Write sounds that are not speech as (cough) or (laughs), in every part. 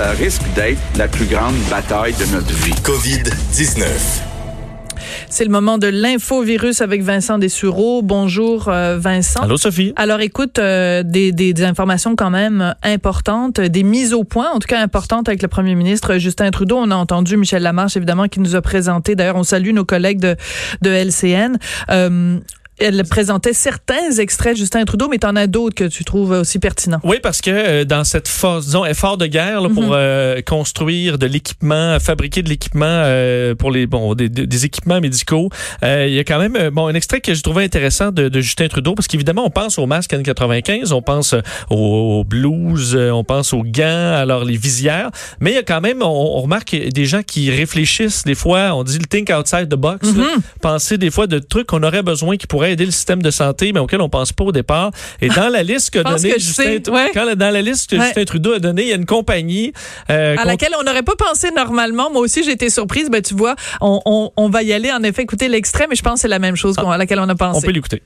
ça risque d'être la plus grande bataille de notre vie. COVID-19. C'est le moment de l'infovirus avec Vincent Dessureau. Bonjour euh, Vincent. Allô Sophie. Alors écoute, euh, des, des, des, informations quand même importantes, des mises au point, en tout cas importantes avec le premier ministre Justin Trudeau. On a entendu Michel Lamarche évidemment qui nous a présenté. D'ailleurs, on salue nos collègues de, de LCN. Euh, elle présentait certains extraits de Justin Trudeau, mais tu en as d'autres que tu trouves aussi pertinents. Oui, parce que euh, dans cette phase, disons, effort de guerre là, pour mm -hmm. euh, construire de l'équipement, fabriquer de l'équipement euh, pour les bon des, des équipements médicaux, il y a quand même bon un extrait que j'ai trouvé intéressant de, de Justin Trudeau, parce qu'évidemment on pense aux masques N95, on pense aux, blouses, on pense aux gants, alors les visières, mais il y a quand même, on, on remarque des gens qui réfléchissent des fois, on dit le think outside the box, mm -hmm. là, penser des fois de trucs qu'on aurait besoin qui pourraient aider le système de santé, mais auquel on pense pas au départ. Et dans la liste que (laughs) donné Justin, ouais. quand, dans la liste que ouais. Justin Trudeau a donnée, il y a une compagnie euh, à laquelle on n'aurait pas pensé normalement. Moi aussi, j'ai été surprise. Ben tu vois, on, on, on, va y aller en effet écouter l'extrait, mais je pense que c'est la même chose ah. à laquelle on a pensé. On peut l'écouter.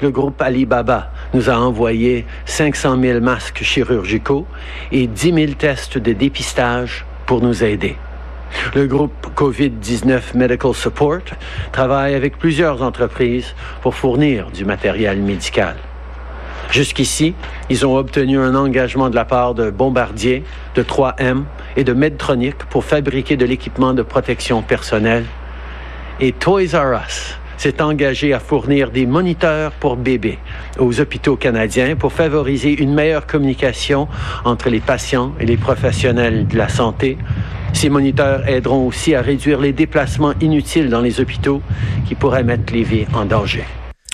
Le groupe Alibaba nous a envoyé 500 000 masques chirurgicaux et 10 000 tests de dépistage pour nous aider. Le groupe COVID-19 Medical Support travaille avec plusieurs entreprises pour fournir du matériel médical. Jusqu'ici, ils ont obtenu un engagement de la part de Bombardier, de 3M et de Medtronic pour fabriquer de l'équipement de protection personnelle. Et Toys R Us s'est engagé à fournir des moniteurs pour bébés aux hôpitaux canadiens pour favoriser une meilleure communication entre les patients et les professionnels de la santé. Ces moniteurs aideront aussi à réduire les déplacements inutiles dans les hôpitaux qui pourraient mettre les vies en danger.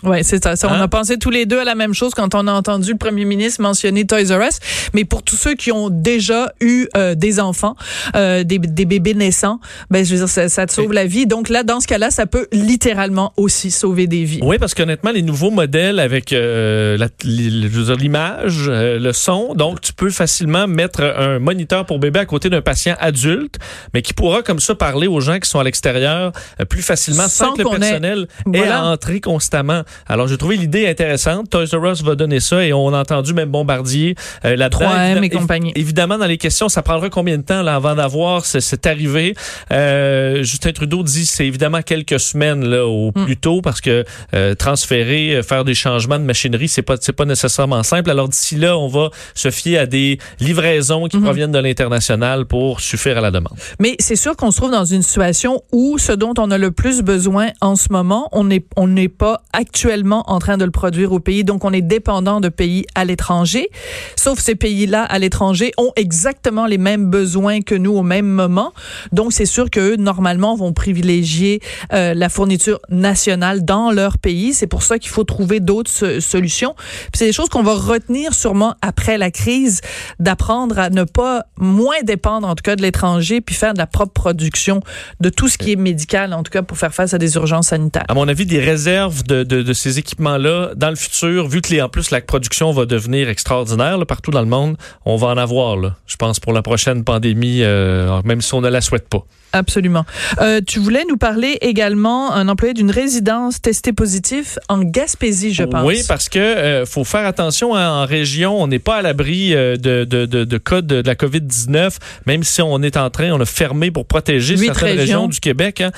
Oui, c'est ça. ça hein? On a pensé tous les deux à la même chose quand on a entendu le premier ministre mentionner Toys R Us. Mais pour tous ceux qui ont déjà eu euh, des enfants, euh, des, des, bébés naissants, ben je veux dire, ça, ça te sauve la vie. Donc là, dans ce cas-là, ça peut littéralement aussi sauver des vies. Oui, parce qu'honnêtement, les nouveaux modèles avec euh, l'image, euh, le son, donc tu peux facilement mettre un moniteur pour bébé à côté d'un patient adulte, mais qui pourra comme ça parler aux gens qui sont à l'extérieur euh, plus facilement sans, sans que le personnel ait à entrer constamment. Alors, j'ai trouvé l'idée intéressante. Toys R Us va donner ça et on a entendu même Bombardier euh, là-dedans. 3M et compagnie. Évidemment, dans les questions, ça prendra combien de temps là, avant d'avoir cette arrivée? Euh, Justin Trudeau dit c'est évidemment quelques semaines là, au mm. plus tôt parce que euh, transférer, faire des changements de machinerie, c'est pas c'est pas nécessairement simple. Alors d'ici là, on va se fier à des livraisons qui mm -hmm. proviennent de l'international pour suffire à la demande. Mais c'est sûr qu'on se trouve dans une situation où ce dont on a le plus besoin en ce moment, on n'est on n'est pas actuellement en train de le produire au pays. Donc, on est dépendant de pays à l'étranger. Sauf ces pays-là à l'étranger ont exactement les mêmes besoins que nous au même moment. Donc, c'est sûr qu'eux, normalement, vont privilégier euh, la fourniture nationale dans leur pays. C'est pour ça qu'il faut trouver d'autres solutions. C'est des choses qu'on va retenir sûrement après la crise, d'apprendre à ne pas moins dépendre, en tout cas, de l'étranger, puis faire de la propre production de tout ce qui est médical, en tout cas, pour faire face à des urgences sanitaires. À mon avis, des réserves de ces équipements-là dans le futur, vu que les, en plus la production va devenir extraordinaire là, partout dans le monde, on va en avoir, là, je pense, pour la prochaine pandémie, euh, même si on ne la souhaite pas. Absolument. Euh, tu voulais nous parler également un employé d'une résidence testé positif en Gaspésie, je pense. Oui, parce que euh, faut faire attention hein, en région, on n'est pas à l'abri de, de, de, de, cas de, de la COVID-19, même si on est en train, on a fermé pour protéger Huit certaines régions. régions du Québec. Hein.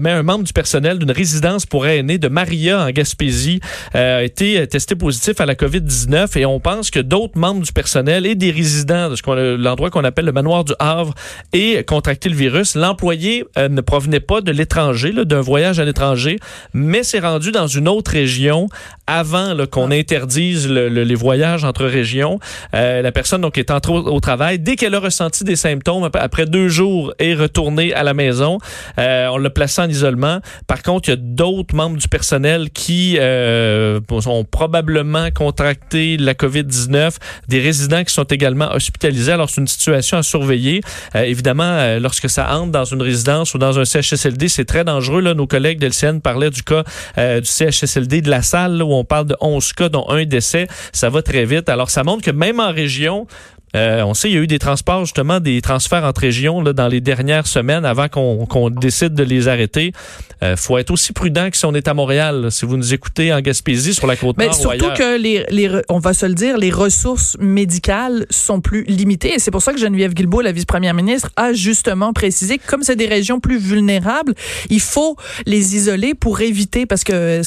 Mais un membre du personnel d'une résidence pour aînés de Maria en Gaspésie euh, a été testé positif à la COVID-19 et on pense que d'autres membres du personnel et des résidents de l'endroit qu'on appelle le manoir du Havre aient contracté le virus l'employé euh, ne provenait pas de l'étranger, d'un voyage à l'étranger, mais s'est rendu dans une autre région avant qu'on interdise le, le, les voyages entre régions. Euh, la personne donc est entrée au, au travail. Dès qu'elle a ressenti des symptômes, après deux jours, est retournée à la maison. Euh, on l'a placé en isolement. Par contre, il y a d'autres membres du personnel qui euh, ont probablement contracté la COVID-19, des résidents qui sont également hospitalisés. Alors, c'est une situation à surveiller. Euh, évidemment, lorsque ça entre dans une résidence ou dans un CHSLD, c'est très dangereux. Là. Nos collègues d'LCN parlaient du cas euh, du CHSLD de la salle où on parle de 11 cas, dont un décès. Ça va très vite. Alors, ça montre que même en région, Euh, on sait il y a eu des transports, justement, des transferts entre régions là, dans les dernières semaines avant qu'on décide de les arrêter. Euh, faut être aussi prudent que si on est à Montréal. si vous nous écoutez en Gaspésie, sur la côte Mais nord surtout ou ailleurs. que les, les, on va se le dire, les ressources médicales sont plus limitées. Et c'est pour ça que Geneviève Guilbeault, la vice-première ministre, a justement précisé que comme c'est des régions plus vulnérables, il faut les isoler pour éviter, parce que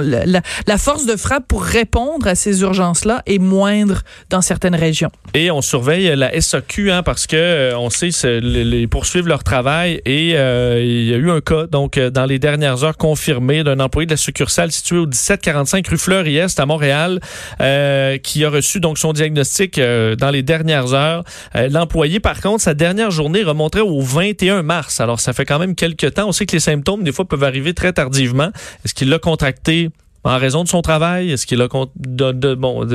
la, force de frappe pour répondre à ces urgences-là est moindre dans certaines régions. Et on surveille la SAQ hein, parce que euh, on sait les poursuivre leur travail et euh, il y a eu un cas donc euh, dans les dernières heures confirmé d'un employé de la succursale située au 1745 rue Fleury-Est à Montréal qui a reçu donc son diagnostic dans les dernières heures. L'employé par contre sa dernière journée remonterait au 21 mars. Alors ça fait quand même quelques temps. On sait que les symptômes des fois peuvent arriver très tardivement. Est-ce qu'il l'a contracté en raison de son travail? Est-ce qu'il a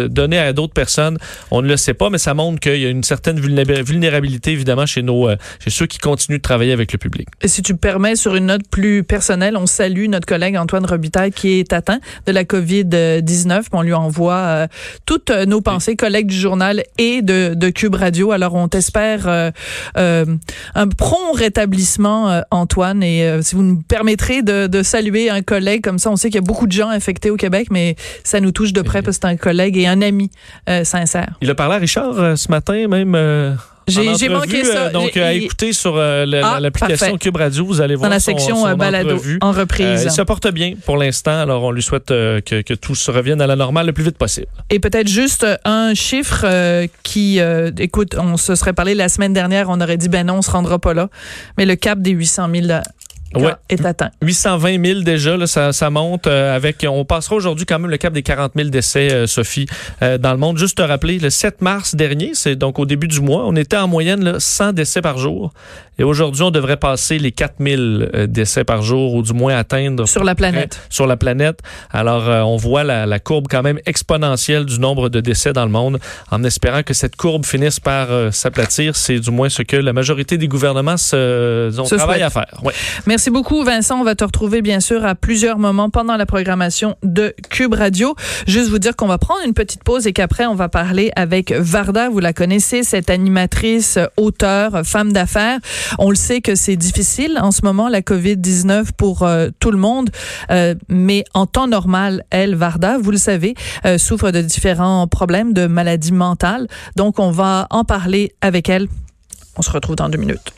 donné à d'autres personnes? On ne le sait pas, mais ça montre qu'il y a une certaine vulnéra- vulnérabilité, évidemment, chez, nos, euh, chez ceux qui continuent de travailler avec le public. Et si tu me permets, sur une note plus personnelle, on salue notre collègue Antoine Robitaille qui est atteint de la COVID-19. On lui envoie euh, toutes euh, nos pensées, collègue du journal et de, Cube Radio. Alors, on t'espère un prompt rétablissement, Antoine. Et si vous nous permettrez de, de saluer un collègue comme ça, on sait qu'il y a beaucoup de gens infectés au Québec, mais ça nous touche de près parce que c'est un collègue et un ami euh, sincère. Il a parlé à Richard euh, ce matin, même. euh, J'ai manqué ça. donc, à écouter sur euh, Ah, l'application. Cube Radio, vous allez voir dans la section son balado entrevue. en Euh, reprise. il se porte bien pour l'instant, alors on lui souhaite euh, que, que tout se revienne à la normale le plus vite possible. Et peut-être juste un chiffre qui, écoute, on se serait parlé la semaine dernière, on aurait dit ben non, on se rendra pas là. Mais le cap des 800 000 cas Ouais. est atteint. 820 000 déjà, là, ça, ça monte euh, avec. On passera aujourd'hui quand même le cap des 40 000 décès, euh, Sophie, euh, dans le monde. Juste te rappeler, le 7 mars dernier, c'est donc au début du mois, on était en moyenne là, 100 décès par jour. Et aujourd'hui, on devrait passer les 4 000 euh, décès par jour, ou du moins atteindre Sur la planète. sur la planète. Alors, euh, on voit la, la courbe quand même exponentielle du nombre de décès dans le monde, en espérant que cette courbe finisse par euh, s'aplatir. C'est du moins ce que la majorité des gouvernements se, travaillent souhaitent. à faire. Ouais. Merci beaucoup, Vincent. On va te retrouver, bien sûr, à plusieurs moments pendant la programmation de Cube Radio. Juste vous dire qu'on va prendre une petite pause et qu'après, on va parler avec Varda. Vous la connaissez, cette animatrice, euh, femme d'affaires. On le sait que c'est difficile en ce moment, la COVID-19 pour euh, tout le monde. Euh, mais en temps normal, elle, Varda, vous le savez, euh, souffre de différents problèmes de maladies mentales. Donc, on va en parler avec elle. On se retrouve dans deux minutes.